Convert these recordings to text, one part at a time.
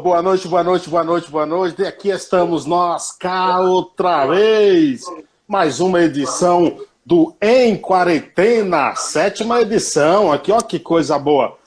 boa noite, boa noite, boa noite, boa noite. Aqui estamos nós cá outra vez. Mais uma edição do Em Quarentena, sétima edição. Aqui, ó, que coisa boa.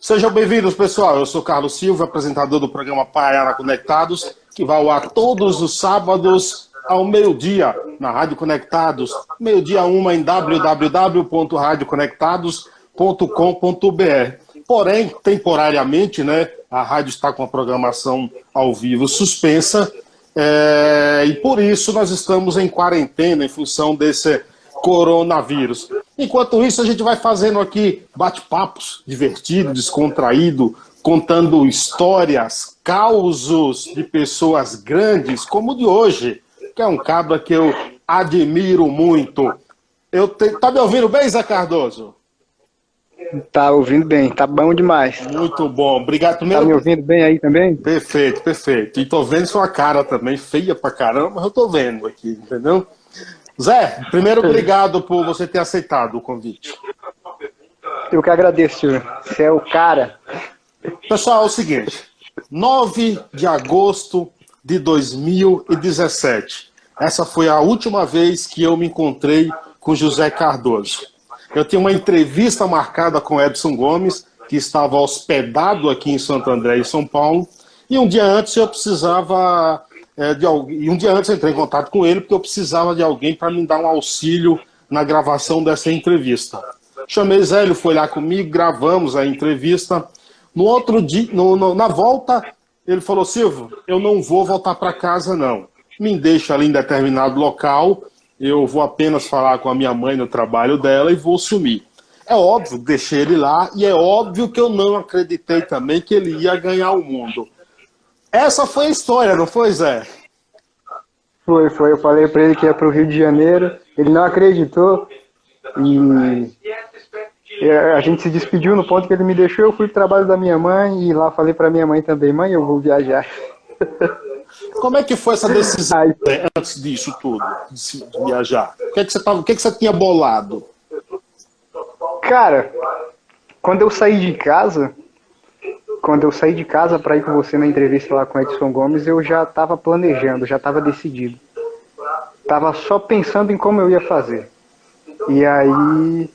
Sejam bem-vindos, pessoal. Eu sou Carlos Silva, apresentador do programa Paiana Conectados, que vai ao ar todos os sábados ao meio-dia na Rádio Conectados. Meio-dia uma em www.radioconectados.com.br. Porém, temporariamente, né, a rádio está com a programação ao vivo suspensa, é, e por isso nós estamos em quarentena em função desse coronavírus. Enquanto isso, a gente vai fazendo aqui bate-papos divertido, descontraído, contando histórias, causos de pessoas grandes, como o de hoje, que é um cabra que eu admiro muito. Eu te... Tá me ouvindo bem, Zé Cardoso? Tá ouvindo bem, tá bom demais. Muito bom, obrigado. Primeiro... Tá me ouvindo bem aí também? Perfeito, perfeito. E tô vendo sua cara também, feia pra caramba, mas eu tô vendo aqui, entendeu? Zé, primeiro obrigado por você ter aceitado o convite. Eu que agradeço, senhor. Você é o cara. Pessoal, é o seguinte: 9 de agosto de 2017. Essa foi a última vez que eu me encontrei com José Cardoso. Eu tinha uma entrevista marcada com Edson Gomes, que estava hospedado aqui em Santo André, em São Paulo, e um dia antes eu precisava é, de alguém. E um dia antes eu entrei em contato com ele, porque eu precisava de alguém para me dar um auxílio na gravação dessa entrevista. Chamei Zé, ele foi lá comigo, gravamos a entrevista. No outro dia, no, no, na volta, ele falou: Silvio, eu não vou voltar para casa, não. Me deixa ali em determinado local eu vou apenas falar com a minha mãe no trabalho dela e vou sumir. É óbvio, deixei ele lá e é óbvio que eu não acreditei também que ele ia ganhar o mundo. Essa foi a história, não foi, Zé? Foi, foi. Eu falei para ele que ia para o Rio de Janeiro, ele não acreditou e a gente se despediu no ponto que ele me deixou. Eu fui para o trabalho da minha mãe e lá falei para minha mãe também: mãe, eu vou viajar. Como é que foi essa decisão Ai. antes disso tudo, de viajar? O que, é que, você tava, o que, é que você tinha bolado? Cara, quando eu saí de casa, quando eu saí de casa para ir com você na entrevista lá com Edson Gomes, eu já estava planejando, já estava decidido. Tava só pensando em como eu ia fazer. E aí,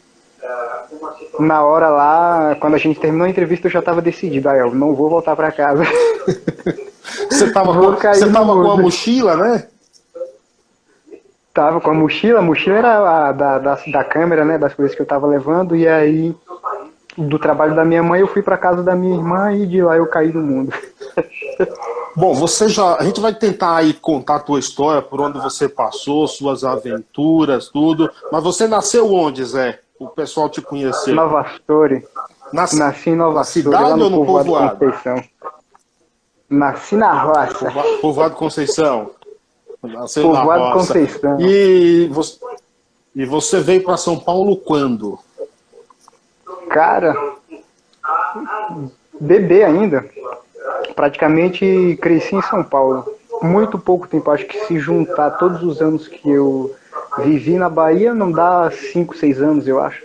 na hora lá, quando a gente terminou a entrevista, eu já estava decidido. Ah, eu não vou voltar para casa. Você tava, com, você tava com a mochila, né? Tava com a mochila, a mochila era a da, da, da câmera, né? Das coisas que eu tava levando, e aí do trabalho da minha mãe eu fui para casa da minha irmã e de lá eu caí no mundo. Bom, você já. A gente vai tentar aí contar a tua história, por onde você passou, suas aventuras, tudo. Mas você nasceu onde, Zé? O pessoal te conheceu. Nova Story. Nas... Nasci em Nova Na cidade ou no povoado? Conceição. Nasci na roça. Povoado Conceição. Nasceu Povoado. Conceição. E você, e você veio para São Paulo quando? Cara, bebê ainda. Praticamente cresci em São Paulo. Muito pouco tempo. Acho que se juntar todos os anos que eu vivi na Bahia, não dá 5, 6 anos, eu acho.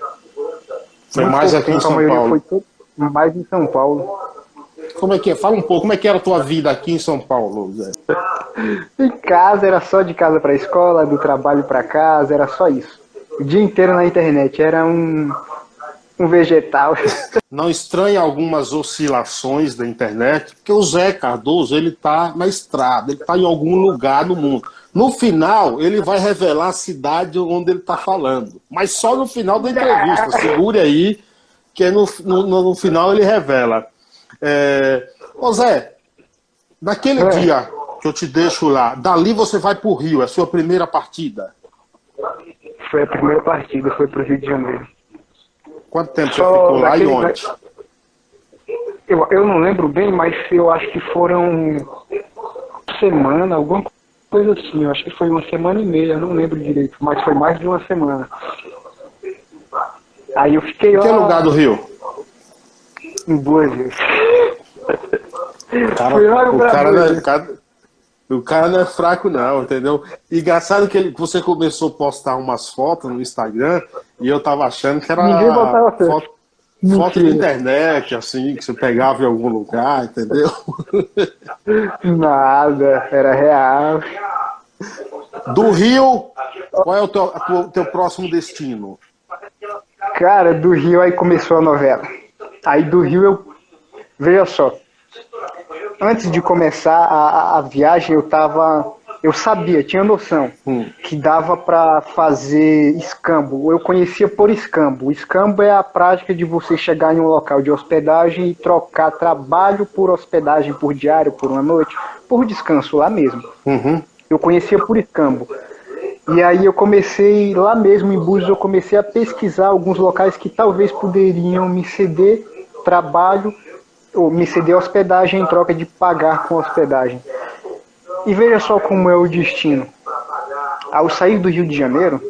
Foi Muito mais aqui em São Paulo. Foi mais em São Paulo. Como é que é? Fala um pouco, como é que era a tua vida aqui em São Paulo, Zé? em casa, era só de casa para escola, do trabalho para casa, era só isso. O dia inteiro na internet, era um, um vegetal. Não estranha algumas oscilações da internet, porque o Zé Cardoso, ele tá na estrada, ele tá em algum lugar no mundo. No final, ele vai revelar a cidade onde ele está falando. Mas só no final da entrevista. Segure aí, que no, no, no final ele revela. É... Ô Zé, naquele é. dia que eu te deixo lá, dali você vai para o Rio, é a sua primeira partida? Foi a primeira partida, foi para o Rio de Janeiro. Quanto tempo Só você ficou lá e onde? Eu, eu não lembro bem, mas eu acho que foram semana, alguma coisa assim. Eu acho que foi uma semana e meia, não lembro direito, mas foi mais de uma semana. Aí eu fiquei lá. Que lugar do Rio? Em Boas vezes. Cara, o, cara não é, o, cara, o cara não é fraco, não, entendeu? E engraçado que ele, você começou a postar umas fotos no Instagram e eu tava achando que era. Foto. Foto de internet, assim, que você pegava em algum lugar, entendeu? Nada, era real. Do Rio, qual é o teu, teu próximo destino? Cara, do Rio aí começou a novela. Aí do Rio eu. Veja só. Antes de começar a, a viagem, eu tava. Eu sabia, tinha noção hum. que dava para fazer escambo. Eu conhecia por escambo. Escambo é a prática de você chegar em um local de hospedagem e trocar trabalho por hospedagem, por diário, por uma noite, por descanso lá mesmo. Uhum. Eu conhecia por escambo. E aí eu comecei, lá mesmo em Búzios, eu comecei a pesquisar alguns locais que talvez poderiam me ceder trabalho, ou me ceder hospedagem em troca de pagar com hospedagem. E veja só como é o destino. Ao sair do Rio de Janeiro,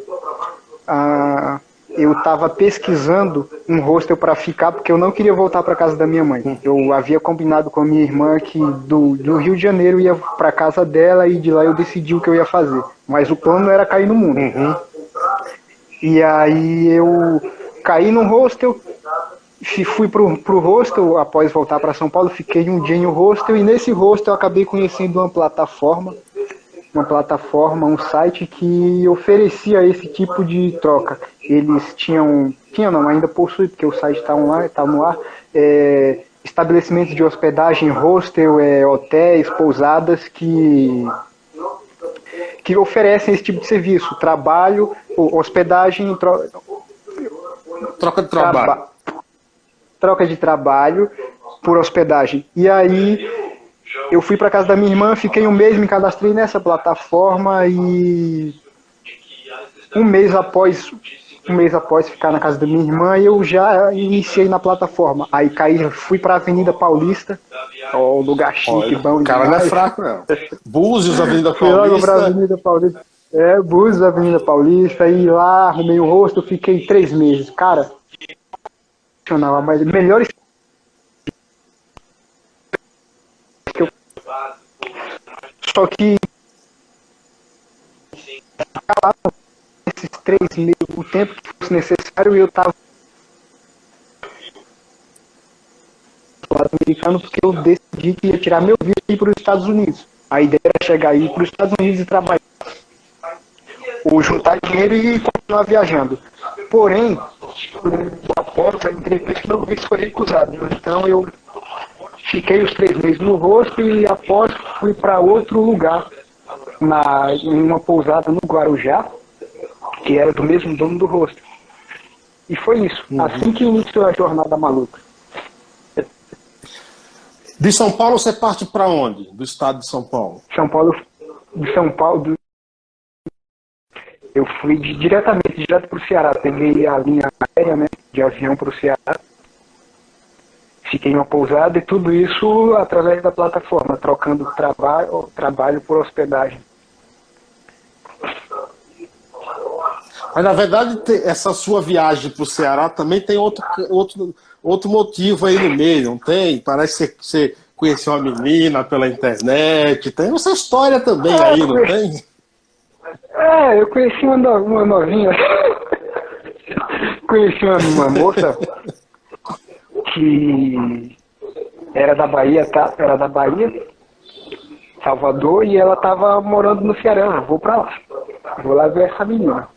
ah, eu estava pesquisando um hostel para ficar porque eu não queria voltar para casa da minha mãe. Eu havia combinado com a minha irmã que do, do Rio de Janeiro ia para casa dela e de lá eu decidi o que eu ia fazer. Mas o plano era cair no mundo. Uhum. E aí eu caí no hostel, fui pro, pro hostel após voltar para São Paulo, fiquei um dia em um hostel e nesse hostel eu acabei conhecendo uma plataforma uma plataforma, um site que oferecia esse tipo de troca. Eles tinham, tinham não, ainda possui, porque o site está online, está no ar, é, estabelecimentos de hospedagem, hostel, é, hotéis, pousadas que que oferecem esse tipo de serviço, trabalho, hospedagem, tro... troca de trabalho. Traba... troca de trabalho por hospedagem. E aí eu fui para casa da minha irmã, fiquei um mês, me cadastrei nessa plataforma e um mês após um mês após ficar na casa da minha irmã, eu já iniciei na plataforma. Aí caí, fui para a Avenida Paulista, ó, lugar chique, Olha, bom. O cara demais. não é fraco, não. Búzios, Avenida Paulista. Fui logo pra Avenida Paulista. É, Búzios, Avenida Paulista, e lá arrumei o rosto, fiquei três meses. Cara, mas melhores Só que esses três meses, o tempo que fosse necessário, eu estava lado americano porque eu decidi que ia tirar meu visto e ir para os Estados Unidos. A ideia era chegar aí para os Estados Unidos e trabalhar. Ou juntar dinheiro e continuar viajando. Porém, após a entrevista, meu visto foi recusado. Então eu Fiquei os três meses no rosto e após fui para outro lugar, na, em uma pousada no Guarujá, que era do mesmo dono do rosto. E foi isso, uhum. assim que iniciou a jornada maluca. De São Paulo você parte para onde? Do estado de São Paulo? São Paulo, de São Paulo, do... eu fui de, diretamente direto para o Ceará. Peguei a linha aérea, né, de avião para o Ceará fiquei em uma pousada e tudo isso através da plataforma, trocando trabalho, trabalho por hospedagem. Mas na verdade essa sua viagem para o Ceará também tem outro, outro, outro motivo aí no meio, não tem? Parece que você conheceu uma menina pela internet, tem essa história também é, aí, não tem? É, eu conheci uma, uma novinha. conheci uma, uma moça que era da Bahia, tá? Era da Bahia, Salvador, e ela tava morando no Ceará. Vou pra lá. Vou lá ver essa menina.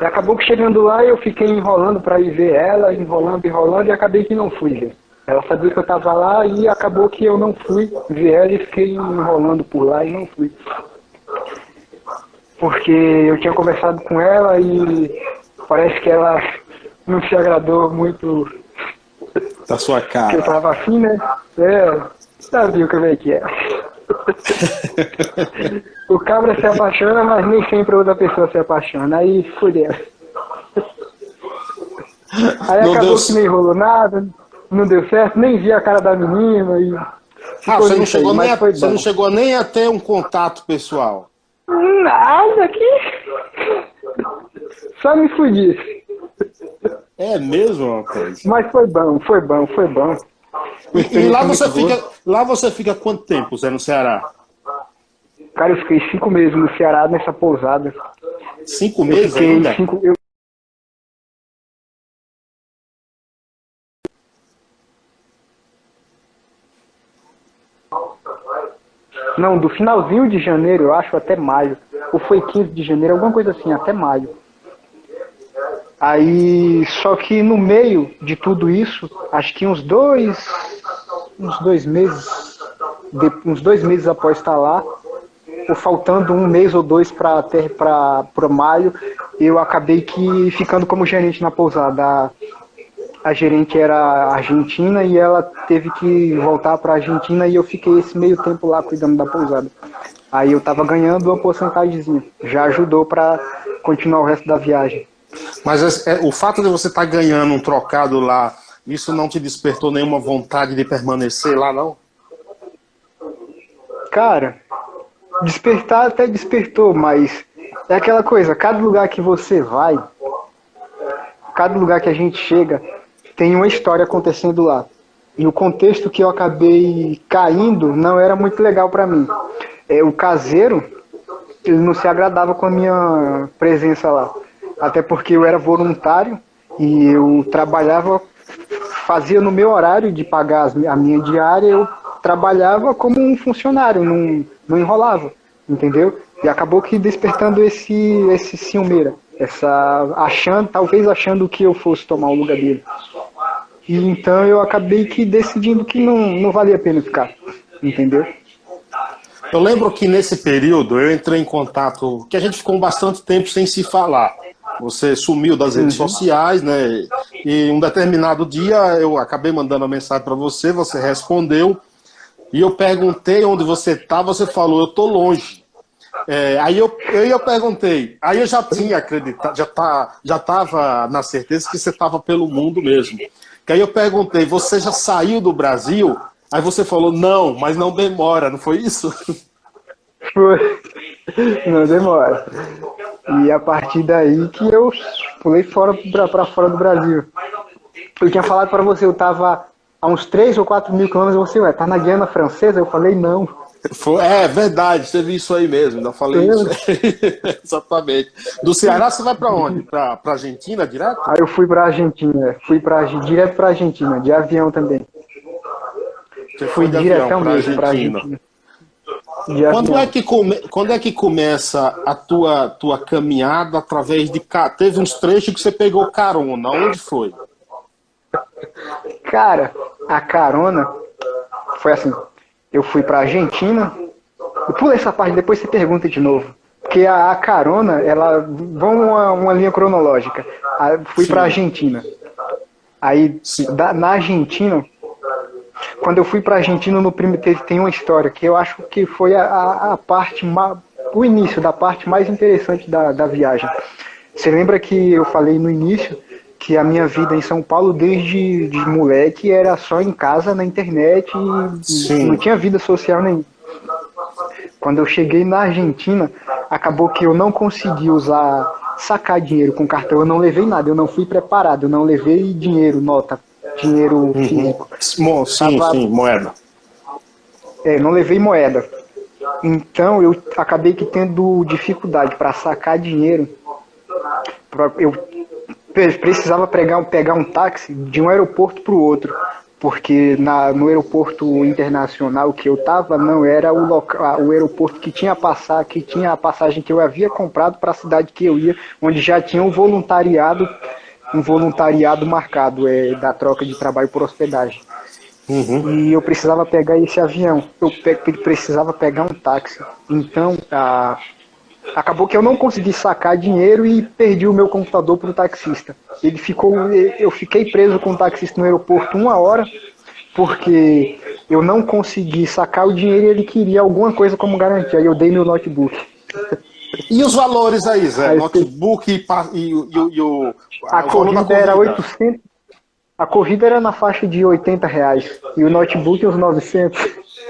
E acabou que chegando lá eu fiquei enrolando para ir ver ela, enrolando, enrolando, e acabei que não fui ver. Ela sabia que eu tava lá e acabou que eu não fui ver ela e fiquei enrolando por lá e não fui. Porque eu tinha conversado com ela e parece que ela não se agradou muito da sua cara. Eu tava assim, né? É, sabia como é que é. o cabra se apaixona, mas nem sempre outra pessoa se apaixona. Aí fudeu. Aí não acabou que nem rolou nada, não deu certo, nem vi a cara da menina e. Ah, você não, chegou aí, nem a, você não chegou nem a ter um contato pessoal? Nada aqui. Só me fudi. É mesmo, rapaz? Mas foi bom, foi bom, foi bom. E, e lá você fica, lá você fica quanto tempo, Zé, no Ceará? Cara, eu fiquei cinco meses no Ceará nessa pousada. Cinco meses eu ainda? Cinco, eu... Não, do finalzinho de janeiro, eu acho, até maio. Ou foi 15 de janeiro, alguma coisa assim, até maio. Aí, só que no meio de tudo isso, acho que uns dois, uns dois meses, uns dois meses após estar lá, ou faltando um mês ou dois para para maio, eu acabei que ficando como gerente na pousada. A, gerente era argentina e ela teve que voltar para a Argentina e eu fiquei esse meio tempo lá cuidando da pousada. Aí eu tava ganhando uma porcentagemzinha. Já ajudou para continuar o resto da viagem. Mas é, o fato de você estar tá ganhando um trocado lá, isso não te despertou nenhuma vontade de permanecer lá, não? Cara, despertar até despertou, mas é aquela coisa, cada lugar que você vai, cada lugar que a gente chega, tem uma história acontecendo lá. E o contexto que eu acabei caindo não era muito legal para mim. É, o caseiro, ele não se agradava com a minha presença lá. Até porque eu era voluntário e eu trabalhava, fazia no meu horário de pagar a minha diária, eu trabalhava como um funcionário, não, não enrolava, entendeu? E acabou que despertando esse, esse ciumeira, essa, achando, talvez achando que eu fosse tomar o lugar dele. E então eu acabei que decidindo que não, não valia a pena ficar, entendeu? Eu lembro que nesse período eu entrei em contato, que a gente ficou bastante tempo sem se falar. Você sumiu das redes uhum. sociais, né? E um determinado dia eu acabei mandando uma mensagem para você, você respondeu. E eu perguntei onde você tá, você falou, eu tô longe. É, aí eu, eu, eu perguntei, aí eu já tinha acreditado, já, tá, já tava na certeza que você estava pelo mundo mesmo. Que aí eu perguntei, você já saiu do Brasil? Aí você falou, não, mas não demora, não foi isso? Foi. Não demora. E a partir daí que eu pulei fora para fora do Brasil. Eu tinha falado para você, eu tava a uns 3 ou 4 mil quilômetros, você, ué, tá na Guiana Francesa? Eu falei, não. Foi, é verdade, teve isso aí mesmo, ainda falei isso. Exatamente. Do Ceará você vai para onde? Para Argentina direto? Aí eu fui para Argentina, fui pra, direto para Argentina, de avião também. Você fui direto mesmo para Argentina. Quando é, que come... Quando é que começa a tua, tua caminhada através de. Teve uns trechos que você pegou carona. Onde foi? Cara, a carona foi assim eu fui para Argentina. Eu pula essa parte, depois você pergunta de novo. Porque a, a carona, ela. Vamos uma, uma linha cronológica. A, fui para Argentina. Aí, da, na Argentina, quando eu fui para Argentina, no primeiro teve, tem uma história que eu acho que foi a, a, a parte, o início da parte mais interessante da, da viagem. Você lembra que eu falei no início que a minha vida em São Paulo desde de moleque era só em casa, na internet, e não tinha vida social nenhuma. Quando eu cheguei na Argentina, acabou que eu não consegui usar, sacar dinheiro com cartão, eu não levei nada, eu não fui preparado, eu não levei dinheiro, nota, dinheiro uhum. físico. Sim, Tava... sim, moeda. É, não levei moeda. Então eu acabei que tendo dificuldade para sacar dinheiro. Eu precisava pegar, pegar um táxi de um aeroporto para o outro, porque na, no aeroporto internacional que eu estava não era o, local, o aeroporto que tinha, passar, que tinha a passagem que eu havia comprado para a cidade que eu ia, onde já tinha um voluntariado, um voluntariado marcado é, da troca de trabalho por hospedagem. Uhum. E eu precisava pegar esse avião, eu pe precisava pegar um táxi. Então, a, acabou que eu não consegui sacar dinheiro e perdi o meu computador para o taxista. Ele ficou, eu fiquei preso com o taxista no aeroporto uma hora porque eu não consegui sacar o dinheiro e ele queria alguma coisa como garantia. Aí eu dei meu notebook. E os valores aí, Zé? Aí, notebook e, e, e, e o. A corrida, corrida era 800. A corrida era na faixa de 80 reais. E o notebook uns 900.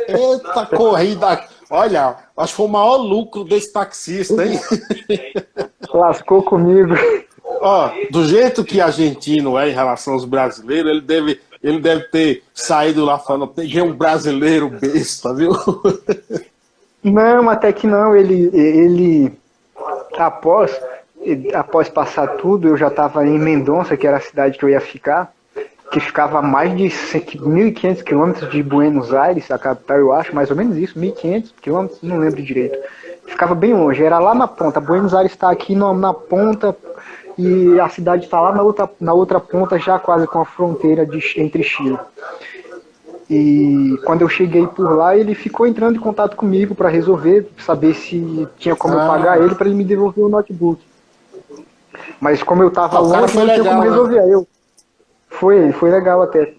Eita, corrida. Olha, acho que foi o maior lucro desse taxista, hein? Lascou comigo. Ó, do jeito que argentino é em relação aos brasileiros, ele deve, ele deve ter saído lá falando, peguei um brasileiro besta, viu? Não, até que não, ele, ele após, após passar tudo, eu já estava em Mendonça, que era a cidade que eu ia ficar, que ficava a mais de 1.500 quilômetros de Buenos Aires, a capital, eu acho, mais ou menos isso, 1.500 quilômetros, não lembro direito. Ficava bem longe, era lá na ponta. Buenos Aires está aqui no, na ponta e a cidade está lá na outra, na outra ponta, já quase com a fronteira de, entre Chile. E quando eu cheguei por lá, ele ficou entrando em contato comigo para resolver, saber se tinha como ah. pagar ele para ele me devolver o notebook. Mas como eu tava ah, longe, não tinha como né? resolver. Aí eu foi, foi legal até.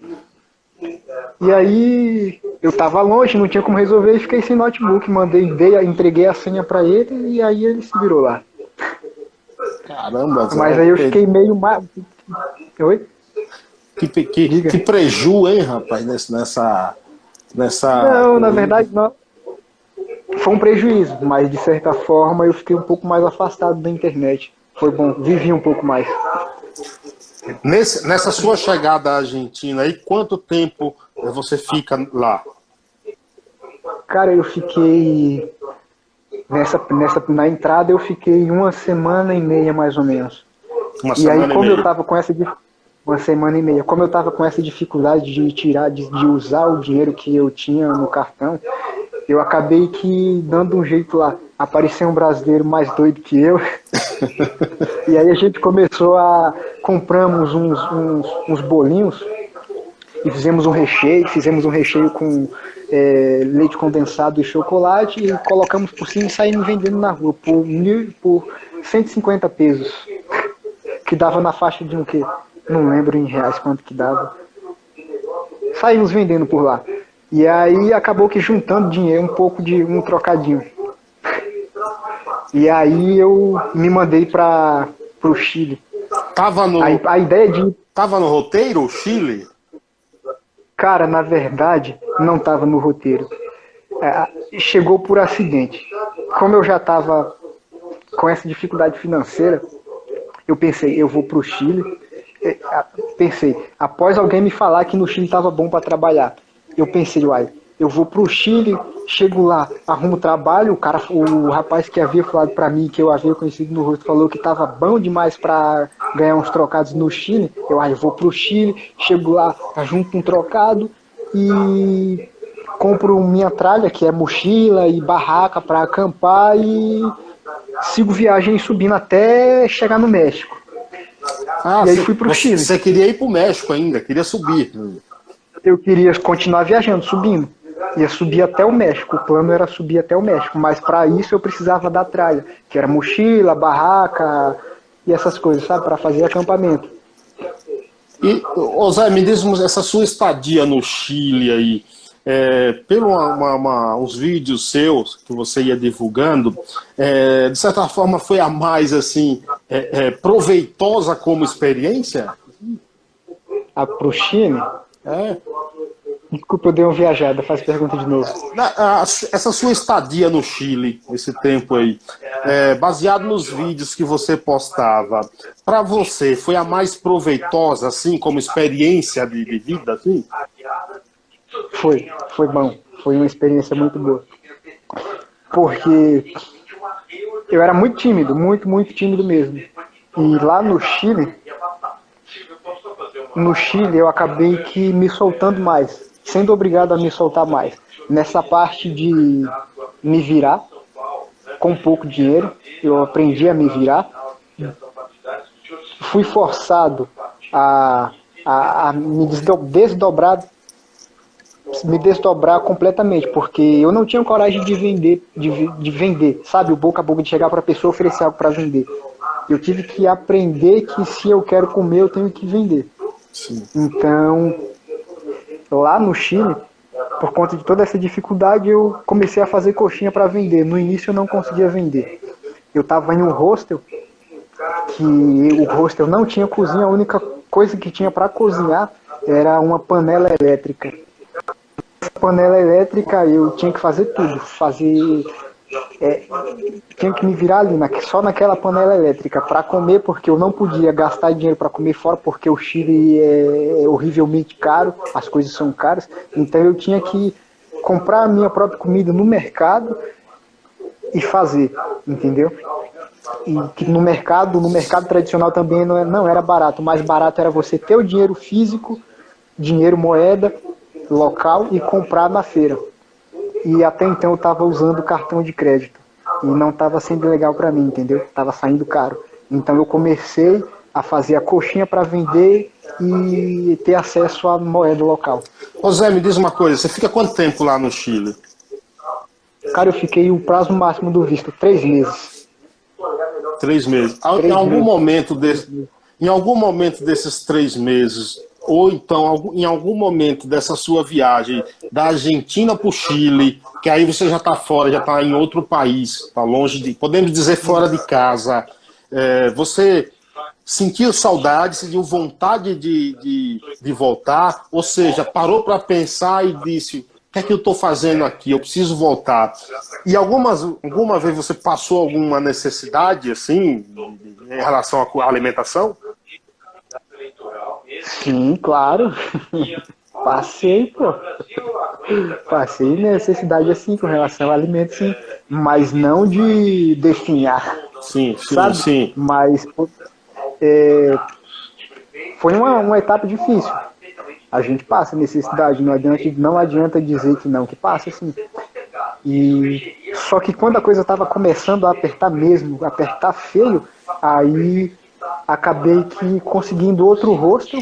E aí eu tava longe, não tinha como resolver e fiquei sem notebook, mandei, dei, entreguei a senha para ele e aí ele se virou lá. Caramba, Mas aí eu fiquei meio mais. Oi? Que, que, que preju, hein, rapaz, nessa, nessa. Não, na verdade não. Foi um prejuízo, mas de certa forma eu fiquei um pouco mais afastado da internet. Foi bom, vivi um pouco mais. Nesse, nessa sua chegada à Argentina, aí quanto tempo você fica lá? Cara, eu fiquei nessa, nessa na entrada eu fiquei uma semana e meia mais ou menos. Uma e aí como eu tava com essa uma semana e meia, como eu tava com essa dificuldade de tirar de, de usar o dinheiro que eu tinha no cartão, eu acabei que dando um jeito lá. Apareceu um brasileiro mais doido que eu. e aí a gente começou a. Compramos uns, uns, uns bolinhos e fizemos um recheio, fizemos um recheio com é, leite condensado e chocolate e colocamos por cima e saímos vendendo na rua por, mil, por 150 pesos. Que dava na faixa de um quê? Não lembro em reais quanto que dava. Saímos vendendo por lá. E aí acabou que juntando dinheiro, um pouco de um trocadinho. E aí eu me mandei para o Chile. Tava no, a, a ideia de. Tava no roteiro o Chile? Cara, na verdade, não tava no roteiro. É, chegou por acidente. Como eu já tava com essa dificuldade financeira, eu pensei, eu vou para o Chile. É, pensei, após alguém me falar que no Chile estava bom para trabalhar, eu pensei, uai, eu vou pro Chile, chego lá, arrumo trabalho, o cara, o rapaz que havia falado para mim, que eu havia conhecido no rosto, falou que tava bom demais para ganhar uns trocados no Chile. Eu, aí, eu vou pro Chile, chego lá, junto um trocado e compro minha tralha, que é mochila e barraca para acampar e sigo viagem subindo até chegar no México. Ah, e aí fui pro Chile. Você queria ir pro México ainda, queria subir eu queria continuar viajando, subindo. Ia subir até o México. O plano era subir até o México. Mas para isso eu precisava da tralha, que era mochila, barraca e essas coisas, sabe? Para fazer acampamento. E, Zé, me diz essa sua estadia no Chile aí. É, pelo uma, uma, uns vídeos seus que você ia divulgando, é, de certa forma foi a mais assim é, é proveitosa como experiência? A pro Chile? É. Desculpa, eu dei uma viajada, faz pergunta de novo. Essa sua estadia no Chile, esse tempo aí, é, baseado nos vídeos que você postava, para você foi a mais proveitosa, assim, como experiência de, de vida, assim? Foi, foi bom. Foi uma experiência muito boa. Porque eu era muito tímido, muito, muito tímido mesmo. E lá no Chile, no Chile eu acabei que me soltando mais, sendo obrigado a me soltar mais. Nessa parte de me virar com pouco dinheiro, eu aprendi a me virar. Fui forçado a, a, a me desdobrar me desdobrar completamente, porque eu não tinha coragem de vender, de, de vender, sabe, o boca a boca de chegar para a pessoa oferecer algo para vender. Eu tive que aprender que se eu quero comer, eu tenho que vender. Então, lá no Chile, por conta de toda essa dificuldade, eu comecei a fazer coxinha para vender. No início eu não conseguia vender. Eu estava em um hostel que o hostel não tinha cozinha, a única coisa que tinha para cozinhar era uma panela elétrica. Essa panela elétrica eu tinha que fazer tudo, fazer é, tinha que me virar ali, na, só naquela panela elétrica para comer, porque eu não podia gastar dinheiro para comer fora, porque o Chile é, é horrivelmente caro, as coisas são caras. Então eu tinha que comprar a minha própria comida no mercado e fazer, entendeu? E que no mercado, no mercado tradicional também não, é, não era barato, o mais barato era você ter o dinheiro físico dinheiro, moeda local e comprar na feira. E até então eu estava usando cartão de crédito e não estava sendo legal para mim, entendeu? Tava saindo caro. Então eu comecei a fazer a coxinha para vender e ter acesso à moeda local. Ô Zé, me diz uma coisa, você fica quanto tempo lá no Chile? Cara, eu fiquei o prazo máximo do visto, três meses. Três meses. Três em algum meses. momento desse, em algum momento desses três meses, ou então em algum momento dessa sua viagem da Argentina para o Chile, que aí você já está fora, já está em outro país, está longe de, podemos dizer fora de casa, é, você sentiu saudade, sentiu vontade de, de, de voltar, ou seja, parou para pensar e disse, o que é que eu estou fazendo aqui? Eu preciso voltar. E algumas, alguma vez você passou alguma necessidade, assim, em relação à alimentação? Sim, claro. Passei, pô. Passei necessidade assim com relação ao alimento, sim. Mas não de definhar. Sim, sim, sabe? sim. Mas é, foi uma, uma etapa difícil. A gente passa necessidade, não adianta, não adianta dizer que não, que passa sim. E só que quando a coisa estava começando a apertar mesmo, apertar feio, aí acabei que conseguindo outro rosto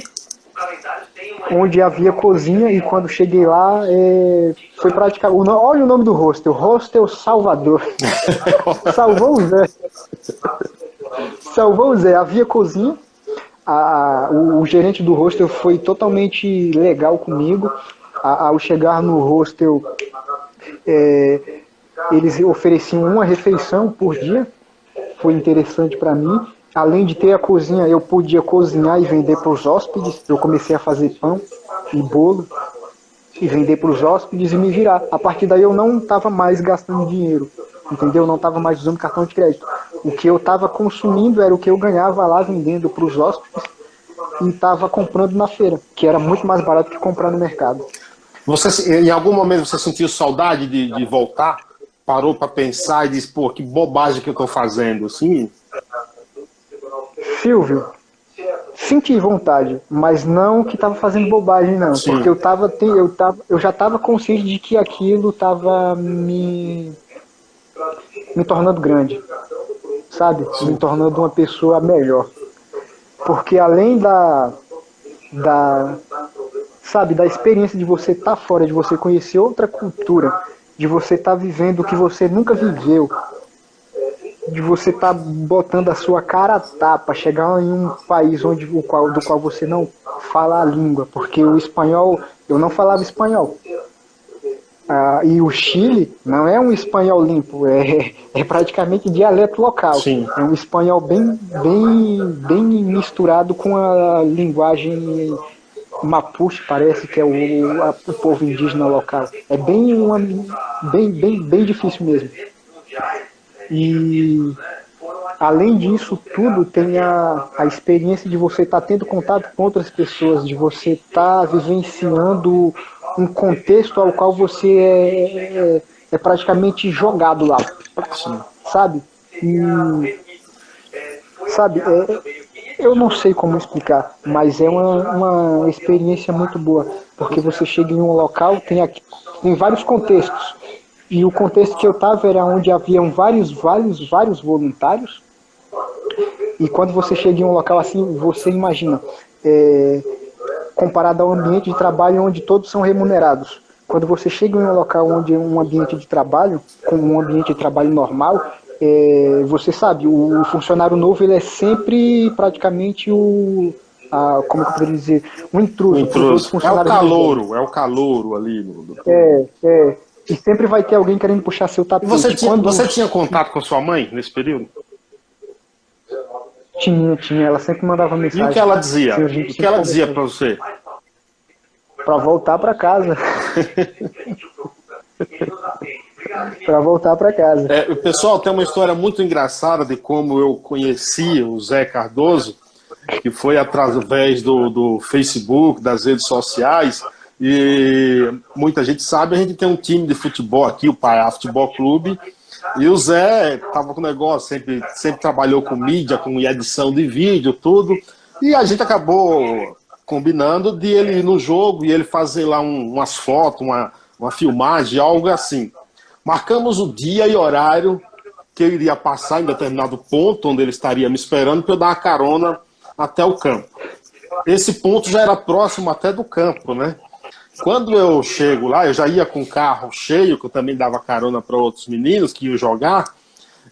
onde havia cozinha e quando cheguei lá é, foi praticar. Olha o nome do hostel, Hostel Salvador. Salvou o Zé. Salvou o Zé. Havia cozinha. A, o, o, gerente do hostel foi totalmente legal comigo. A, ao chegar no hostel, é, eles ofereciam uma refeição por dia. Foi interessante para mim. Além de ter a cozinha, eu podia cozinhar e vender para os hóspedes. Eu comecei a fazer pão e bolo e vender para os hóspedes e me virar. A partir daí eu não estava mais gastando dinheiro, entendeu? Não estava mais usando cartão de crédito. O que eu estava consumindo era o que eu ganhava lá vendendo para os hóspedes e estava comprando na feira, que era muito mais barato que comprar no mercado. Você, em algum momento você sentiu saudade de, de voltar? Parou para pensar e disse, pô, que bobagem que eu estou fazendo, assim? Silvio, senti vontade, mas não que estava fazendo bobagem não, Sim. porque eu tava, eu tava, eu já estava consciente de que aquilo estava me me tornando grande, sabe? Sim. Me tornando uma pessoa melhor, porque além da da sabe da experiência de você estar tá fora, de você conhecer outra cultura, de você estar tá vivendo o que você nunca viveu, de você estar tá botando a sua cara a tapa, chegar em um país onde, o qual, do qual você não fala a língua, porque o espanhol, eu não falava espanhol. Ah, e o Chile não é um espanhol limpo, é, é praticamente dialeto local. Sim. É um espanhol bem, bem, bem misturado com a linguagem Mapuche, parece que é o, a, o povo indígena local. É bem, uma, bem, bem, bem difícil mesmo. E além disso tudo, tem a, a experiência de você estar tá tendo contato com outras pessoas, de você estar tá vivenciando um contexto ao qual você é, é, é praticamente jogado lá, sabe? E, sabe, é, eu não sei como explicar, mas é uma, uma experiência muito boa, porque você chega em um local, tem, aqui, tem vários contextos, e o contexto que eu estava era onde haviam vários, vários, vários voluntários. E quando você chega em um local assim, você imagina, é, comparado ao ambiente de trabalho onde todos são remunerados. Quando você chega em um local onde é um ambiente de trabalho, como um ambiente de trabalho normal, é, você sabe, o funcionário novo ele é sempre praticamente o, a, como eu poderia dizer, um intruso. Um intruso. É o calouro, é o calouro ali. No... É, é. E sempre vai ter alguém querendo puxar seu tapete. Você tinha, quando... você tinha contato com sua mãe nesse período? Tinha, tinha. Ela sempre mandava mensagem. E o que ela dizia? O que ela dizia para você? Para voltar para casa. para voltar para casa. É, o pessoal tem uma história muito engraçada de como eu conheci o Zé Cardoso, que foi através do, do Facebook, das redes sociais. E muita gente sabe, a gente tem um time de futebol aqui, o Pará Futebol Clube, e o Zé tava com o negócio, sempre, sempre trabalhou com mídia, com edição de vídeo, tudo. E a gente acabou combinando de ele ir no jogo e ele fazer lá um, umas fotos, uma, uma filmagem, algo assim. Marcamos o dia e horário que eu iria passar em determinado ponto onde ele estaria me esperando para eu dar uma carona até o campo. Esse ponto já era próximo até do campo, né? Quando eu chego lá, eu já ia com o carro cheio, que eu também dava carona para outros meninos que iam jogar.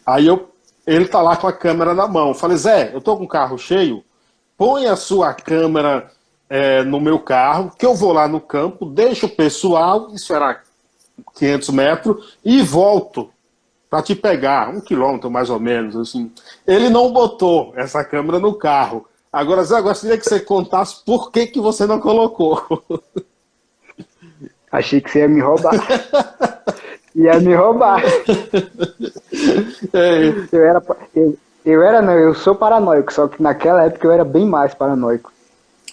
Aí eu, ele tá lá com a câmera na mão. Eu falei, Zé, eu tô com o carro cheio, põe a sua câmera é, no meu carro, que eu vou lá no campo, deixo o pessoal, isso era 500 metros, e volto para te pegar, um quilômetro mais ou menos, assim. Ele não botou essa câmera no carro. Agora, Zé, eu gostaria que você contasse por que, que você não colocou. Achei que você ia me roubar. ia me roubar. É. Eu era, eu, eu era, não, eu sou paranoico, só que naquela época eu era bem mais paranoico.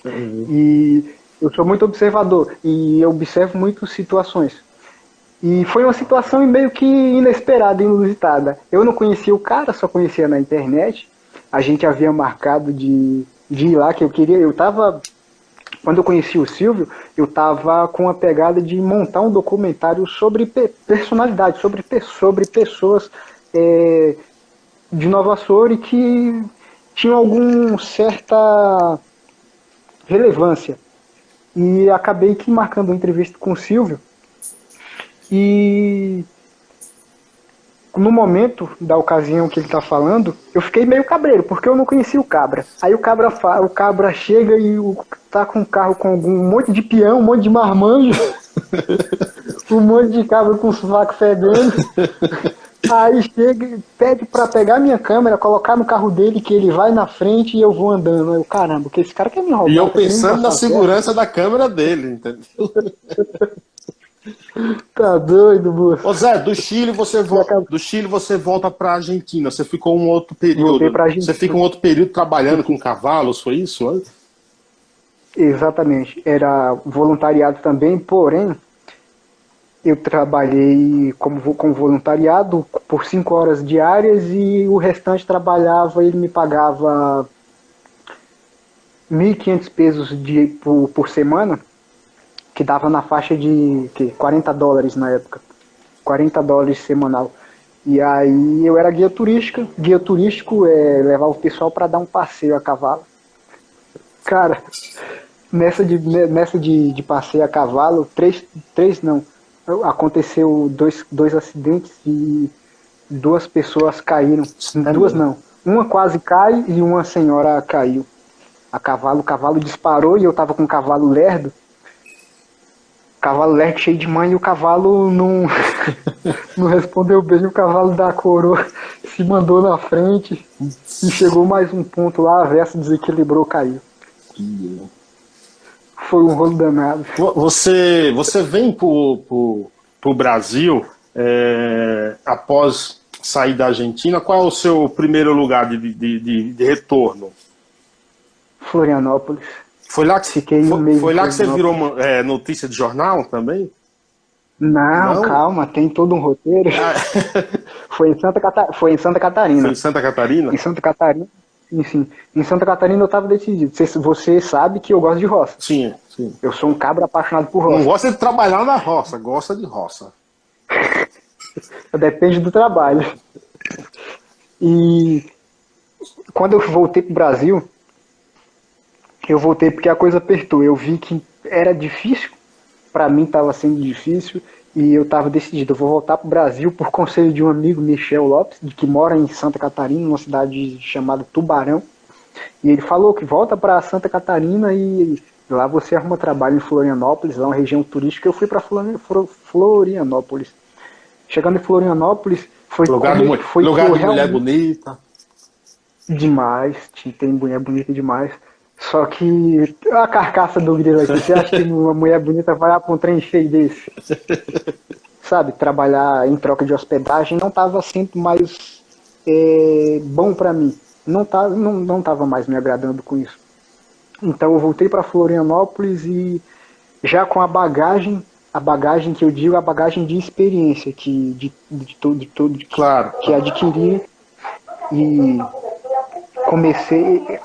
Uhum. E eu sou muito observador e eu observo muito situações. E foi uma situação meio que inesperada, inusitada. Eu não conhecia o cara, só conhecia na internet. A gente havia marcado de, de ir lá, que eu queria. Eu tava quando eu conheci o Silvio, eu estava com a pegada de montar um documentário sobre personalidade, sobre, sobre pessoas é, de Nova Açores que tinham alguma certa relevância. E acabei que marcando uma entrevista com o Silvio. E no momento da ocasião que ele está falando, eu fiquei meio cabreiro, porque eu não conhecia o cabra. Aí o cabra, o cabra chega e o, tá com um carro com um monte de peão, um monte de marmanjo, um monte de cabra com sovaco fedendo. Aí chega e pede para pegar minha câmera, colocar no carro dele, que ele vai na frente e eu vou andando. Eu, caramba, que esse cara quer me roubar. E eu pensando na segurança da câmera dele, entendeu? Tá doido, moço. Ô Zé, do Chile você volta, do Chile você volta pra Argentina. Você ficou um outro período. Você fica um outro período trabalhando com cavalos, foi isso? Exatamente. Era voluntariado também, porém, eu trabalhei como, como voluntariado por cinco horas diárias e o restante trabalhava, ele me pagava 1.500 pesos de, por, por semana que dava na faixa de que, 40 dólares na época. 40 dólares semanal. E aí eu era guia turística. Guia turístico é levar o pessoal para dar um passeio a cavalo. Cara, nessa de, nessa de, de passeio a cavalo, três, três não. Aconteceu dois, dois acidentes e duas pessoas caíram. Duas não. Uma quase cai e uma senhora caiu. A cavalo, o cavalo disparou e eu tava com o cavalo lerdo cavalo lerdo cheio de mãe e o cavalo não, não respondeu bem, o cavalo da coroa se mandou na frente e chegou mais um ponto lá, a Versa desequilibrou, caiu. Foi um rolo danado. Você, você vem pro, pro, pro Brasil é, após sair da Argentina, qual é o seu primeiro lugar de, de, de, de retorno? Florianópolis. Foi lá que, Fiquei foi, foi lá que você virou uma, é, notícia de jornal também? Não, Não, calma, tem todo um roteiro. Ah. foi, em Santa Cata... foi em Santa Catarina. Foi em Santa Catarina? Em Santa Catarina. Enfim, em Santa Catarina eu estava decidido. Você, sabe que eu gosto de roça. Sim, sim. Eu sou um cabra apaixonado por roça. Não gosta de trabalhar na roça, gosta de roça. Depende do trabalho. E quando eu voltei pro Brasil, eu voltei porque a coisa apertou. Eu vi que era difícil, para mim estava sendo difícil, e eu estava decidido. Eu vou voltar para o Brasil por conselho de um amigo, Michel Lopes, que mora em Santa Catarina, numa cidade chamada Tubarão. E ele falou que volta para Santa Catarina e lá você arruma trabalho em Florianópolis, lá uma região turística. Eu fui para Florianópolis. Chegando em Florianópolis, foi lugar, como, foi lugar de mulher bonita. Demais, tem mulher bonita demais. Só que a carcaça do grilo aqui, você acha que uma mulher bonita vai para um trem cheio desse? Sabe, trabalhar em troca de hospedagem não estava sempre mais é, bom para mim. Não, tá, não, não tava mais me agradando com isso. Então eu voltei para Florianópolis e já com a bagagem, a bagagem que eu digo, a bagagem de experiência que de, de todo, de todo claro. que adquiri e comecei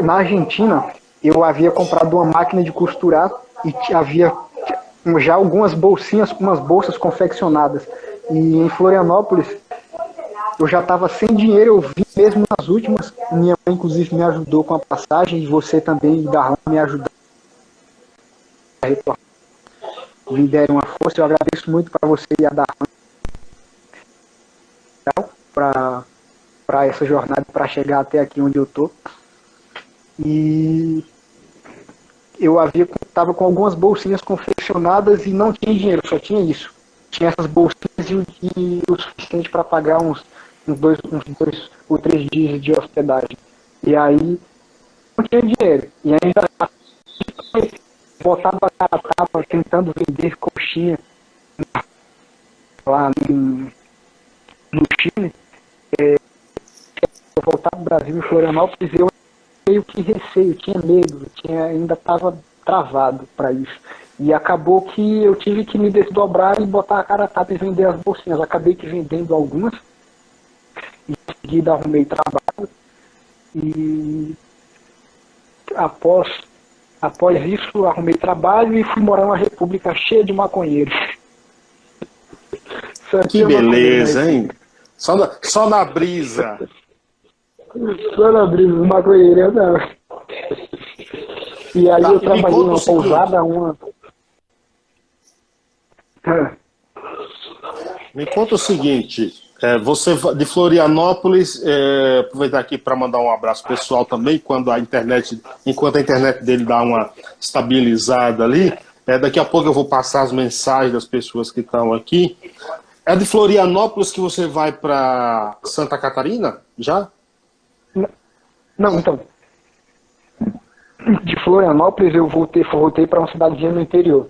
na Argentina, eu havia comprado uma máquina de costurar e havia já algumas bolsinhas, umas bolsas confeccionadas. E em Florianópolis, eu já estava sem dinheiro, eu vi mesmo nas últimas. Minha mãe, inclusive, me ajudou com a passagem, e você também, Darlan, me ajudou. Me deram uma força, eu agradeço muito para você e a Darlan para essa jornada, para chegar até aqui onde eu tô. E eu havia estava com algumas bolsinhas confeccionadas e não tinha dinheiro, só tinha isso. Tinha essas bolsinhas e, e o suficiente para pagar uns, uns, dois, uns dois ou três dias de hospedagem. E aí não tinha dinheiro. E ainda voltava a tava tentando vender coxinha lá no, no Chile. É, eu voltar para o Brasil em Florianópolis, eu meio que receio, tinha medo, tinha, ainda estava travado para isso. E acabou que eu tive que me desdobrar e botar a cara a tapa e vender as bolsinhas. Acabei que vendendo algumas. Em seguida arrumei trabalho. E após, após isso arrumei trabalho e fui morar numa república cheia de maconheiros. que beleza, hein? Só na, só na brisa. Só na brisa, maconheiro não. E aí tá, eu trabalhei numa pousada, uma. Me conta o seguinte, é, você de Florianópolis, é, aproveitar aqui para mandar um abraço pessoal também, quando a internet, enquanto a internet dele dá uma estabilizada ali, é, daqui a pouco eu vou passar as mensagens das pessoas que estão aqui. É de Florianópolis que você vai para Santa Catarina, já? Não, então, de Florianópolis eu voltei, voltei para uma cidadezinha no interior.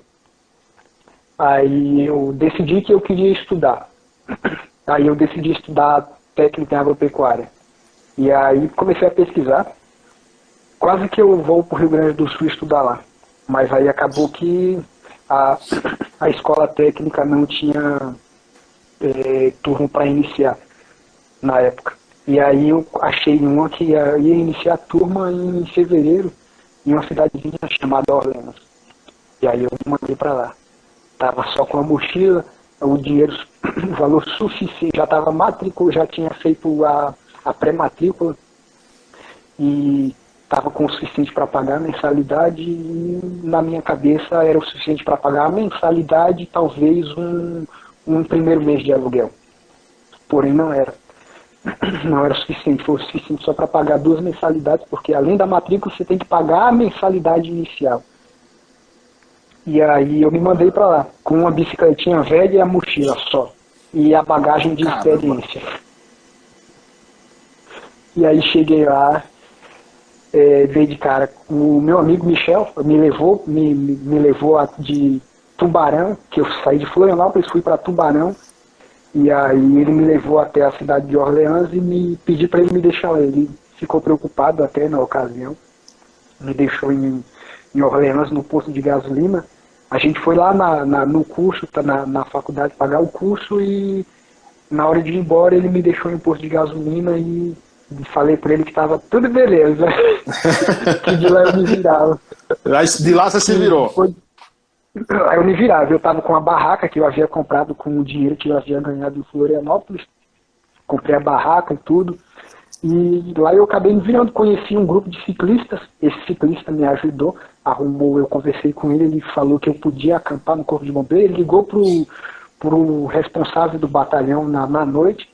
Aí eu decidi que eu queria estudar. Aí eu decidi estudar técnica em agropecuária. E aí comecei a pesquisar. Quase que eu vou para o Rio Grande do Sul estudar lá. Mas aí acabou que a, a escola técnica não tinha é, turno para iniciar na época. E aí eu achei uma que ia, ia iniciar a turma em fevereiro em uma cidadezinha chamada Orleans. E aí eu me mandei para lá. Tava só com a mochila, o dinheiro, o valor suficiente, já estava matrícula, já tinha feito a, a pré-matrícula e estava com o suficiente para pagar a mensalidade e na minha cabeça era o suficiente para pagar a mensalidade e talvez um, um primeiro mês de aluguel. Porém não era não era suficiente, foi suficiente só para pagar duas mensalidades, porque além da matrícula você tem que pagar a mensalidade inicial. E aí eu me mandei para lá, com uma bicicletinha velha e a mochila só. E a bagagem de experiência. E aí cheguei lá, é, veio de cara. O meu amigo Michel me levou, me, me levou de Tubarão, que eu saí de Florianópolis, fui para Tubarão e aí ele me levou até a cidade de Orleans e me pedi para ele me deixar lá. Ele ficou preocupado até na ocasião. Me deixou em, em Orleans, no posto de gasolina. A gente foi lá na, na no curso, tá na, na faculdade, pagar o curso e na hora de ir embora ele me deixou em um posto de gasolina e falei para ele que estava tudo beleza. que de lá eu me virava. De lá você se virou. Foi, Aí eu me virava, eu estava com a barraca que eu havia comprado com o dinheiro que eu havia ganhado em Florianópolis. Comprei a barraca e tudo. E lá eu acabei me virando, conheci um grupo de ciclistas. Esse ciclista me ajudou, arrumou, eu conversei com ele, ele falou que eu podia acampar no Corpo de Bombeiro. Ele ligou pro, pro responsável do batalhão na, na noite.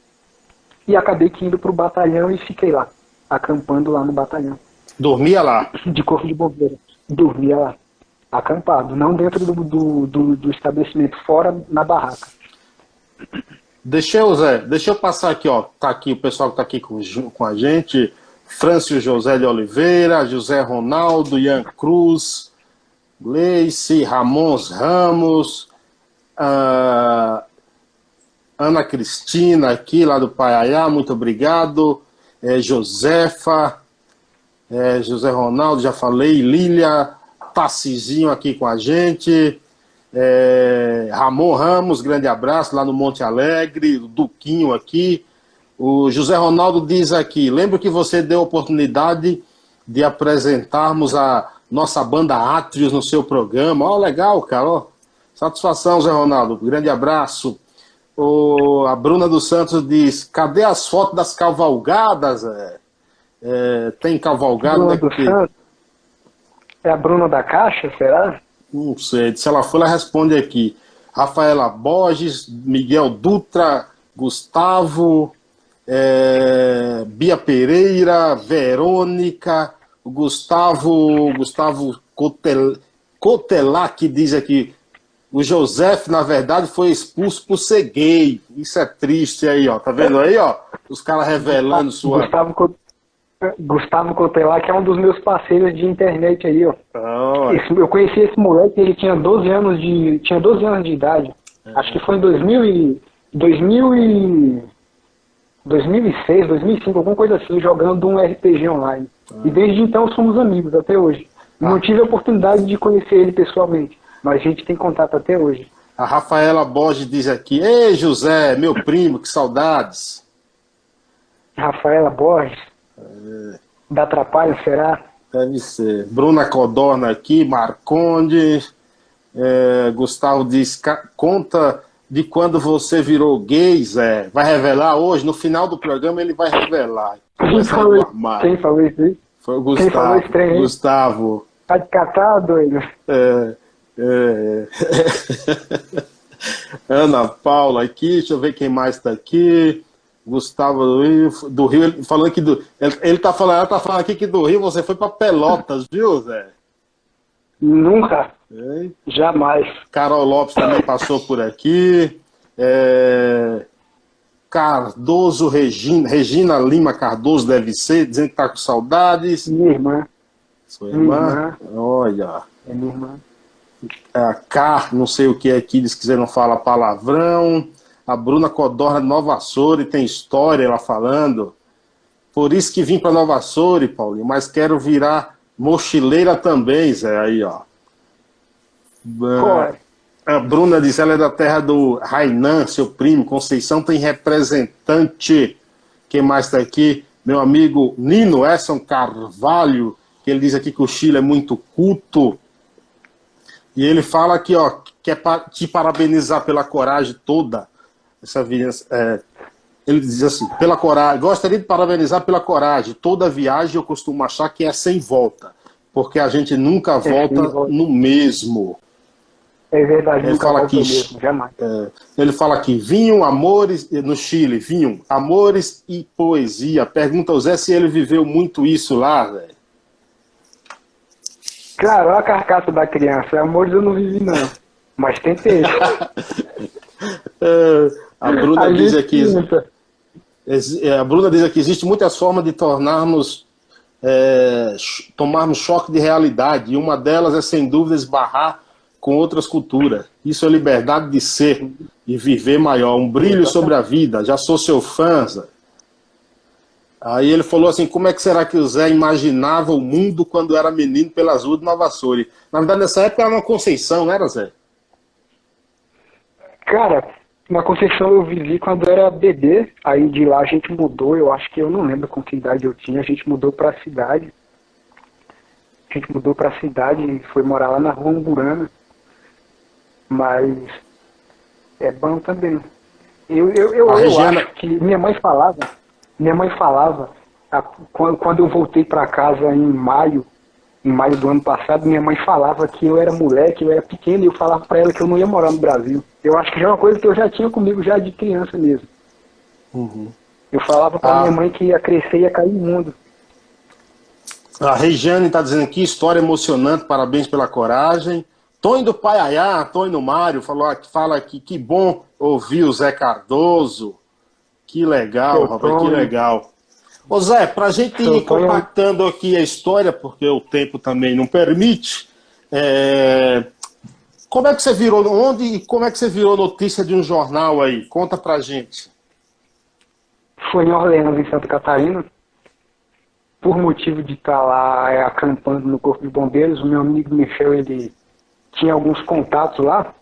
E acabei que indo pro batalhão e fiquei lá, acampando lá no batalhão. Dormia lá? De Corpo de Bombeiro. Dormia lá acampado, não dentro do, do, do, do estabelecimento, fora na barraca. Deixa eu, Zé, deixa eu passar aqui, ó. Tá aqui o pessoal que tá aqui com, com a gente. Frâncio José de Oliveira, José Ronaldo, Ian Cruz, Gleice, Ramons Ramos, uh, Ana Cristina aqui, lá do Paiaiá, muito obrigado. É, Josefa, é, José Ronaldo, já falei, Lília, Tassizinho aqui com a gente. É, Ramon Ramos, grande abraço lá no Monte Alegre, o Duquinho aqui. O José Ronaldo diz aqui: lembro que você deu a oportunidade de apresentarmos a nossa banda Atrios no seu programa. Ó, oh, legal, cara. Oh, satisfação, Zé Ronaldo. Grande abraço. Oh, a Bruna dos Santos diz: cadê as fotos das cavalgadas? É, tem cavalgada, Bruna né? É a Bruna da Caixa, será? Não sei. Se ela for, ela responde aqui. Rafaela Borges, Miguel Dutra, Gustavo, é, Bia Pereira, Verônica, Gustavo, Gustavo Cotel, Cotelar, que diz aqui, o José, na verdade, foi expulso por ser gay. Isso é triste aí, ó. Tá vendo aí, ó? Os caras revelando sua. Gustavo, Gustavo Cotelar, que é um dos meus parceiros de internet aí, ó. Oh. Esse, eu conheci esse moleque, ele tinha 12 anos de. Tinha 12 anos de idade. É. Acho que foi em 2000 e, 2000 e, 2006, 2005, alguma coisa assim, jogando um RPG online. Ah. E desde então somos amigos até hoje. Ah. Não tive a oportunidade de conhecer ele pessoalmente, mas a gente tem contato até hoje. A Rafaela Borges diz aqui: Ei, José, meu primo, que saudades. Rafaela Borges? Da Atrapalho, será? Deve ser. Bruna Codorna aqui, Marcondes. É, Gustavo diz: conta de quando você virou gay, Zé. Vai revelar hoje? No final do programa ele vai revelar. Quem falou, quem falou isso aí? Foi o Gustavo. Quem falou isso aí? Gustavo. Tá de catar, doido? É. é. Ana Paula aqui, deixa eu ver quem mais está aqui. Gustavo do Rio, do Rio falando que do, ele, ele tá falando, ela tá falando aqui que do Rio você foi para Pelotas, viu, Zé? Nunca. É. Jamais. Carol Lopes também passou por aqui. É... Cardoso Regina, Regina Lima Cardoso deve ser, dizendo que está com saudades. Minha irmã. Sua irmã? irmã. Olha. É minha irmã. A Car, não sei o que é aqui, eles quiseram falar palavrão. A Bruna Codorna de Nova Açores tem história, ela falando. Por isso que vim para Nova Açores, Paulinho, mas quero virar Mochileira também, Zé, aí, ó. É, a Bruna diz, ela é da terra do Rainan, seu primo. Conceição tem representante. Quem mais está aqui? Meu amigo Nino Esson Carvalho, que ele diz aqui que o Chile é muito culto. E ele fala aqui, ó, quer te parabenizar pela coragem toda. Essa é, ele diz assim, pela coragem, gostaria de parabenizar pela coragem. Toda viagem eu costumo achar que é sem volta, porque a gente nunca é volta no mesmo. É verdade, ele fala aqui, mesmo, jamais. É, ele fala aqui, vinho, amores, no Chile, vinho, amores e poesia. Pergunta ao Zé se ele viveu muito isso lá, velho. Claro, olha a carcaça da criança. Amores eu não vivi, não. Mas tentei. é, a Bruna a diz aqui. É, a Bruna diz aqui: existe muitas formas de tornarmos. É, tomarmos choque de realidade, e uma delas é sem dúvida esbarrar com outras culturas. Isso é liberdade de ser e viver maior, um brilho sobre a vida. Já sou seu fã. Zé. Aí ele falou assim: como é que será que o Zé imaginava o mundo quando era menino pelas ruas de Nova Açores? Na verdade, nessa época era uma Conceição, não era, Zé? Cara, na Conceição eu vivi quando era bebê, aí de lá a gente mudou, eu acho que eu não lembro com que idade eu tinha, a gente mudou para a cidade. A gente mudou para a cidade e foi morar lá na rua Umburana. Mas é bom também. Eu, eu, eu, eu acho que minha mãe falava, minha mãe falava, a, quando, quando eu voltei para casa em maio, em maio do ano passado, minha mãe falava que eu era moleque, eu era pequeno, e eu falava para ela que eu não ia morar no Brasil. Eu acho que já é uma coisa que eu já tinha comigo já de criança mesmo. Uhum. Eu falava para ah. minha mãe que ia crescer e ia cair no mundo. A Regiane está dizendo aqui, história emocionante, parabéns pela coragem. Tonho do Paiaiá, Tonho do Mário, falou, fala aqui, que bom ouvir o Zé Cardoso. Que legal, rapaz, que legal. Ô Zé, para a gente ir compactando aqui a história, porque o tempo também não permite, é... como é que você virou, onde e como é que você virou notícia de um jornal aí? Conta pra gente. Foi em Orleans, em Santa Catarina. Por motivo de estar lá é, acampando no Corpo de Bombeiros, o meu amigo Michel, ele tinha alguns contatos lá,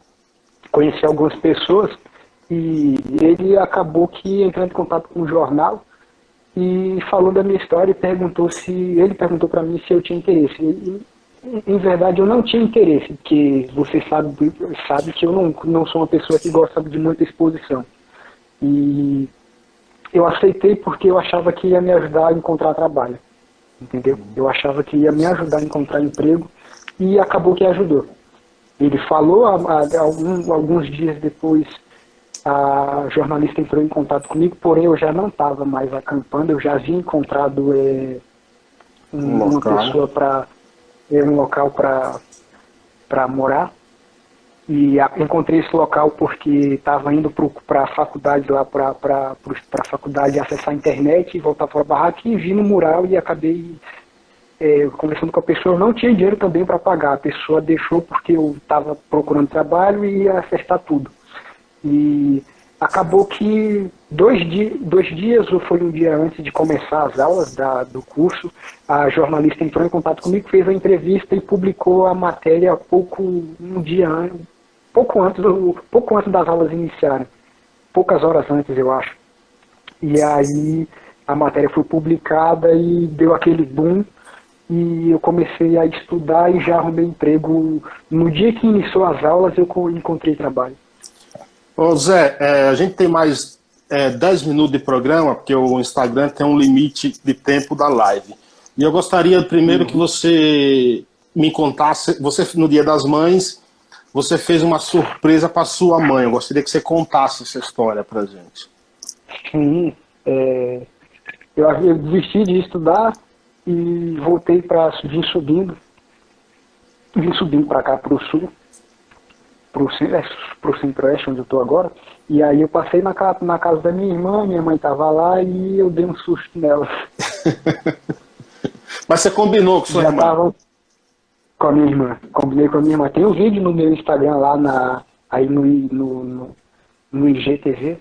conhecia algumas pessoas, e ele acabou que entrando em contato com o jornal e falou da minha história e perguntou se ele perguntou para mim se eu tinha interesse. E, em verdade, eu não tinha interesse, porque você sabe, sabe que eu não, não sou uma pessoa que gosta de muita exposição. E eu aceitei porque eu achava que ia me ajudar a encontrar trabalho. Entendeu? Eu achava que ia me ajudar a encontrar emprego e acabou que ajudou. Ele falou, a, a, alguns dias depois, a jornalista entrou em contato comigo, porém eu já não estava mais acampando, eu já havia encontrado é, um, uma pessoa para é, um local para morar. E a, encontrei esse local porque estava indo para a faculdade lá, para a faculdade acessar a internet e voltar para a barraca e vi no mural e acabei é, conversando com a pessoa. Eu não tinha dinheiro também para pagar. A pessoa deixou porque eu estava procurando trabalho e ia acertar tudo. E acabou que dois, di dois dias, ou foi um dia antes de começar as aulas da, do curso, a jornalista entrou em contato comigo, fez a entrevista e publicou a matéria pouco um dia pouco antes, pouco antes das aulas iniciarem, poucas horas antes, eu acho. E aí a matéria foi publicada e deu aquele boom e eu comecei a estudar e já arrumei emprego. No dia que iniciou as aulas, eu encontrei trabalho. Ô Zé, é, a gente tem mais é, 10 minutos de programa, porque o Instagram tem um limite de tempo da live. E eu gostaria primeiro uhum. que você me contasse, você no Dia das Mães, você fez uma surpresa para sua mãe. Eu gostaria que você contasse essa história para gente. Sim, é, eu, eu desisti de estudar e voltei para vir subindo, vim subindo para cá para o sul pro, é, pro centro-oeste, onde eu tô agora. E aí eu passei na, na casa da minha irmã, minha mãe tava lá e eu dei um susto nela. Mas você combinou com sua Já irmã? Tava com a minha irmã. Combinei com a minha irmã. Tem um vídeo no meu Instagram lá, na, aí no, no, no, no IGTV.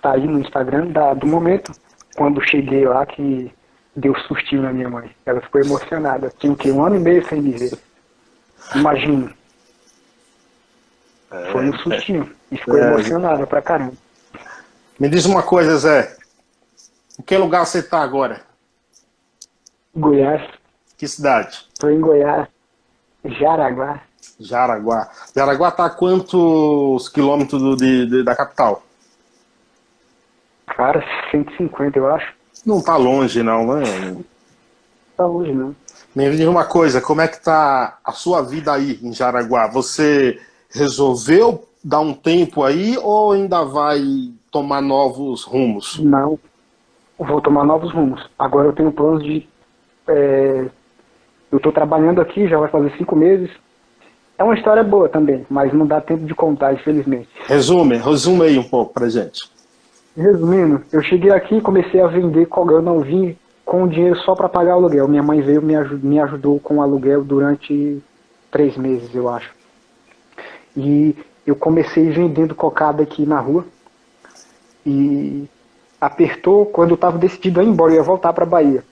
Tá aí no Instagram da, do momento quando cheguei lá que deu sustinho na minha mãe. Ela ficou emocionada. Tinha o quê? Um ano e meio sem me ver. Imagina. É, Foi um sustinho. E ficou é, emocionada pra caramba. Me diz uma coisa, Zé. Em que lugar você tá agora? Goiás. Que cidade? Tô em Goiás. Jaraguá. Jaraguá. Jaraguá tá a quantos quilômetros do, de, de, da capital? Cara, 150, eu acho. Não tá longe, não, né? Tá longe, não. Me diz uma coisa, como é que tá a sua vida aí em Jaraguá? Você resolveu dar um tempo aí ou ainda vai tomar novos rumos? Não, vou tomar novos rumos. Agora eu tenho planos de. É, eu estou trabalhando aqui, já vai fazer cinco meses. É uma história boa também, mas não dá tempo de contar, infelizmente. Resume, resume aí um pouco pra gente. Resumindo, eu cheguei aqui e comecei a vender eu não vim com dinheiro só para pagar o aluguel. Minha mãe veio me, me ajudou com o aluguel durante três meses, eu acho. E eu comecei vendendo cocada aqui na rua. E apertou quando eu estava decidido a ir embora, eu ia voltar para Bahia.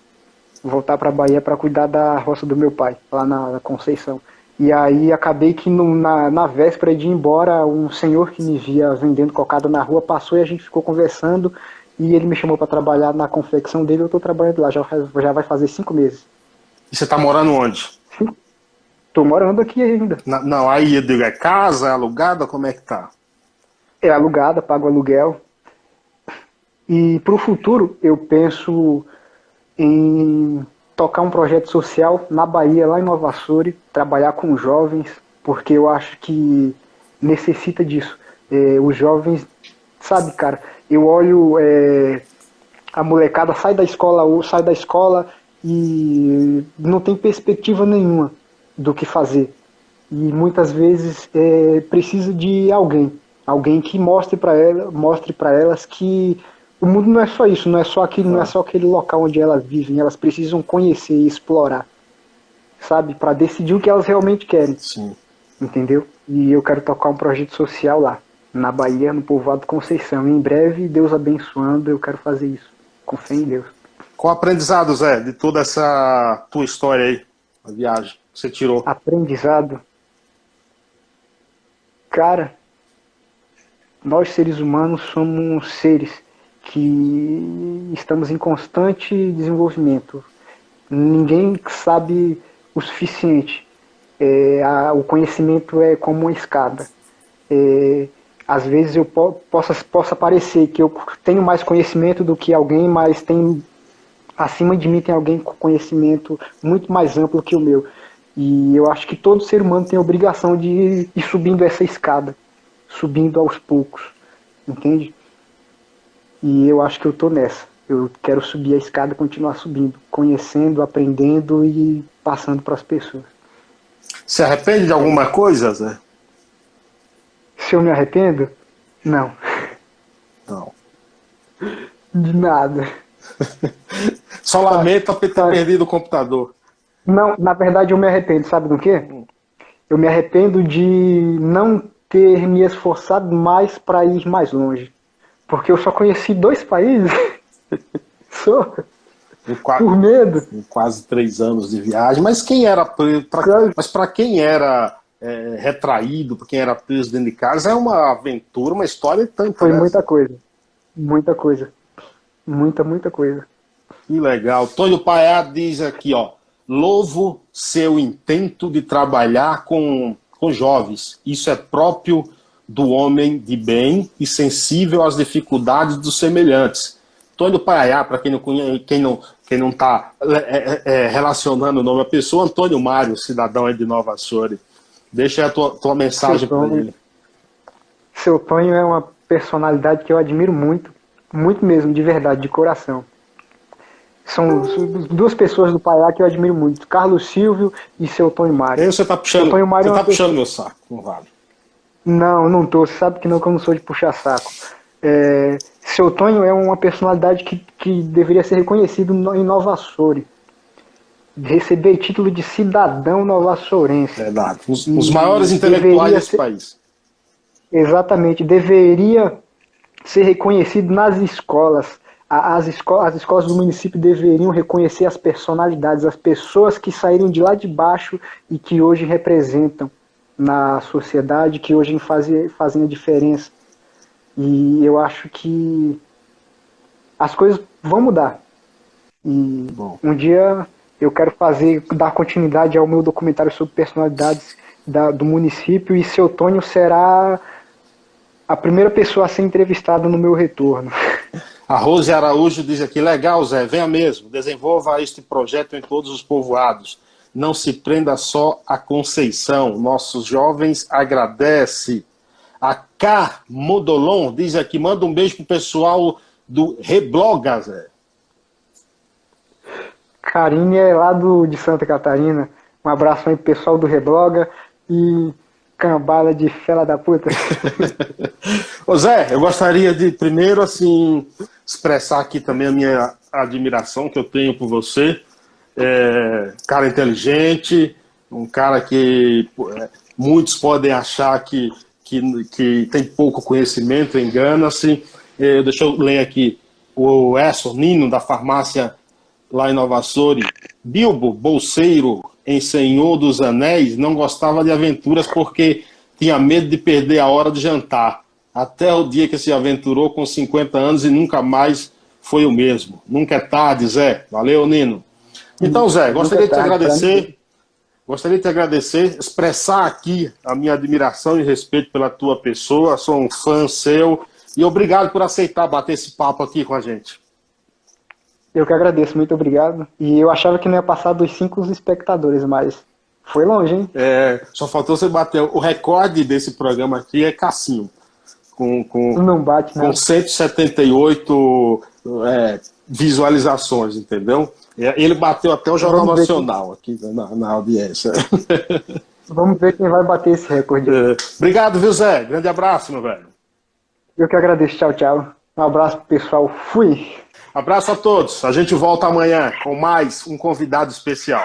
Voltar para Bahia para cuidar da roça do meu pai, lá na, Conceição. E aí acabei que no, na, na véspera de ir embora, um senhor que me via vendendo cocada na rua passou e a gente ficou conversando. E ele me chamou para trabalhar na confecção dele. Eu estou trabalhando lá, já, já vai fazer cinco meses. E você está morando onde? Tô morando aqui ainda. Não, não, aí eu digo, é casa, é alugada, como é que tá? É alugada, pago aluguel. E para o futuro eu penso em tocar um projeto social na Bahia, lá em Nova Açores, trabalhar com jovens, porque eu acho que necessita disso. É, os jovens, sabe, cara, eu olho é, a molecada sai da escola ou sai da escola e não tem perspectiva nenhuma do que fazer. E muitas vezes é, precisa de alguém, alguém que mostre para ela, mostre para elas que o mundo não é só isso, não é só aquele, não é só aquele local onde elas vivem, elas precisam conhecer e explorar, sabe, para decidir o que elas realmente querem. Sim. Entendeu? E eu quero tocar um projeto social lá, na Bahia, no povoado Conceição. E em breve, Deus abençoando, eu quero fazer isso, com fé em Deus. Qual aprendizado, Zé, de toda essa tua história aí, a viagem? Você tirou? Aprendizado. Cara, nós seres humanos somos seres que estamos em constante desenvolvimento. Ninguém sabe o suficiente. É, a, o conhecimento é como uma escada. É, às vezes eu po possa, possa parecer que eu tenho mais conhecimento do que alguém, mas tem acima de mim tem alguém com conhecimento muito mais amplo que o meu. E eu acho que todo ser humano tem a obrigação de ir subindo essa escada, subindo aos poucos, entende? E eu acho que eu tô nessa. Eu quero subir a escada, continuar subindo, conhecendo, aprendendo e passando para as pessoas. Se arrepende de alguma coisa, Zé? Se eu me arrependo? Não. Não. De nada. Só lamenta ter perdido o computador. Não, na verdade eu me arrependo, sabe do quê? Eu me arrependo de não ter me esforçado mais para ir mais longe. Porque eu só conheci dois países. só. Quase, por medo. Quase três anos de viagem. Mas quem era preso? Pra, mas para quem era é, retraído, para quem era preso dentro de casa, é uma aventura, uma história tanto. Foi né? muita coisa. Muita coisa. Muita, muita coisa. Que legal. Tonho Paiá diz aqui, ó. Louvo seu intento de trabalhar com, com jovens. Isso é próprio do homem de bem e sensível às dificuldades dos semelhantes. Antônio Paiá, para quem não conhece, quem não quem não está é, é, é, relacionando o nome à pessoa, Antônio Mário, cidadão aí de Nova Açores. Deixa a tua, tua mensagem para ele. Seu Tonho é uma personalidade que eu admiro muito, muito mesmo, de verdade, de coração. São duas pessoas do Paiá que eu admiro muito, Carlos Silvio e seu Tonho Mário. Você está puxando, Tonho Mário você tá puxando meu saco, não vale. Não, não tô. Você sabe que não, que eu não sou de puxar saco. É, seu Tonho é uma personalidade que, que deveria ser reconhecido em Nova Açores. Receber título de cidadão nova-açorense. Verdade. Os, os maiores intelectuais desse ser, país. Exatamente. Deveria ser reconhecido nas escolas. As, esco as escolas do município deveriam reconhecer as personalidades, as pessoas que saíram de lá de baixo e que hoje representam na sociedade que hoje fazem, fazem a diferença. E eu acho que as coisas vão mudar. E Bom. um dia eu quero fazer, dar continuidade ao meu documentário sobre personalidades da, do município e seu Tônio será a primeira pessoa a ser entrevistada no meu retorno. A Rose Araújo diz aqui, legal Zé, venha mesmo, desenvolva este projeto em todos os povoados não se prenda só à Conceição. Nossos jovens agradece. A K Modolon diz aqui, manda um beijo pro pessoal do Rebloga, Zé. Carinha é lá do, de Santa Catarina. Um abraço aí pro pessoal do Rebloga e cambada de fela da puta. Ô Zé, eu gostaria de primeiro assim expressar aqui também a minha admiração que eu tenho por você é, cara inteligente, um cara que é, muitos podem achar que, que, que tem pouco conhecimento, engana-se. É, deixa eu ler aqui o Esson Nino, da farmácia lá em Nova Açores. Bilbo, bolseiro em Senhor dos Anéis, não gostava de aventuras porque tinha medo de perder a hora de jantar. Até o dia que se aventurou com 50 anos e nunca mais foi o mesmo. Nunca é tarde, Zé. Valeu, Nino. Então, Zé, gostaria de te agradecer. Gostaria de te agradecer, expressar aqui a minha admiração e respeito pela tua pessoa. Sou um fã seu e obrigado por aceitar bater esse papo aqui com a gente. Eu que agradeço, muito obrigado. E eu achava que não ia passar dos cinco espectadores, mas foi longe, hein? É, só faltou você bater. O recorde desse programa aqui é Cassinho. Com, com, não bate? Com 178 é, visualizações, entendeu? Ele bateu até o Jornal Nacional aqui na, na, audiência. Vamos ver quem vai bater esse recorde. É. Obrigado, viu, Zé? Grande abraço, meu velho. Eu que agradeço. Tchau, tchau. Um abraço pessoal. Fui. Abraço a todos. A gente volta amanhã com mais um convidado especial.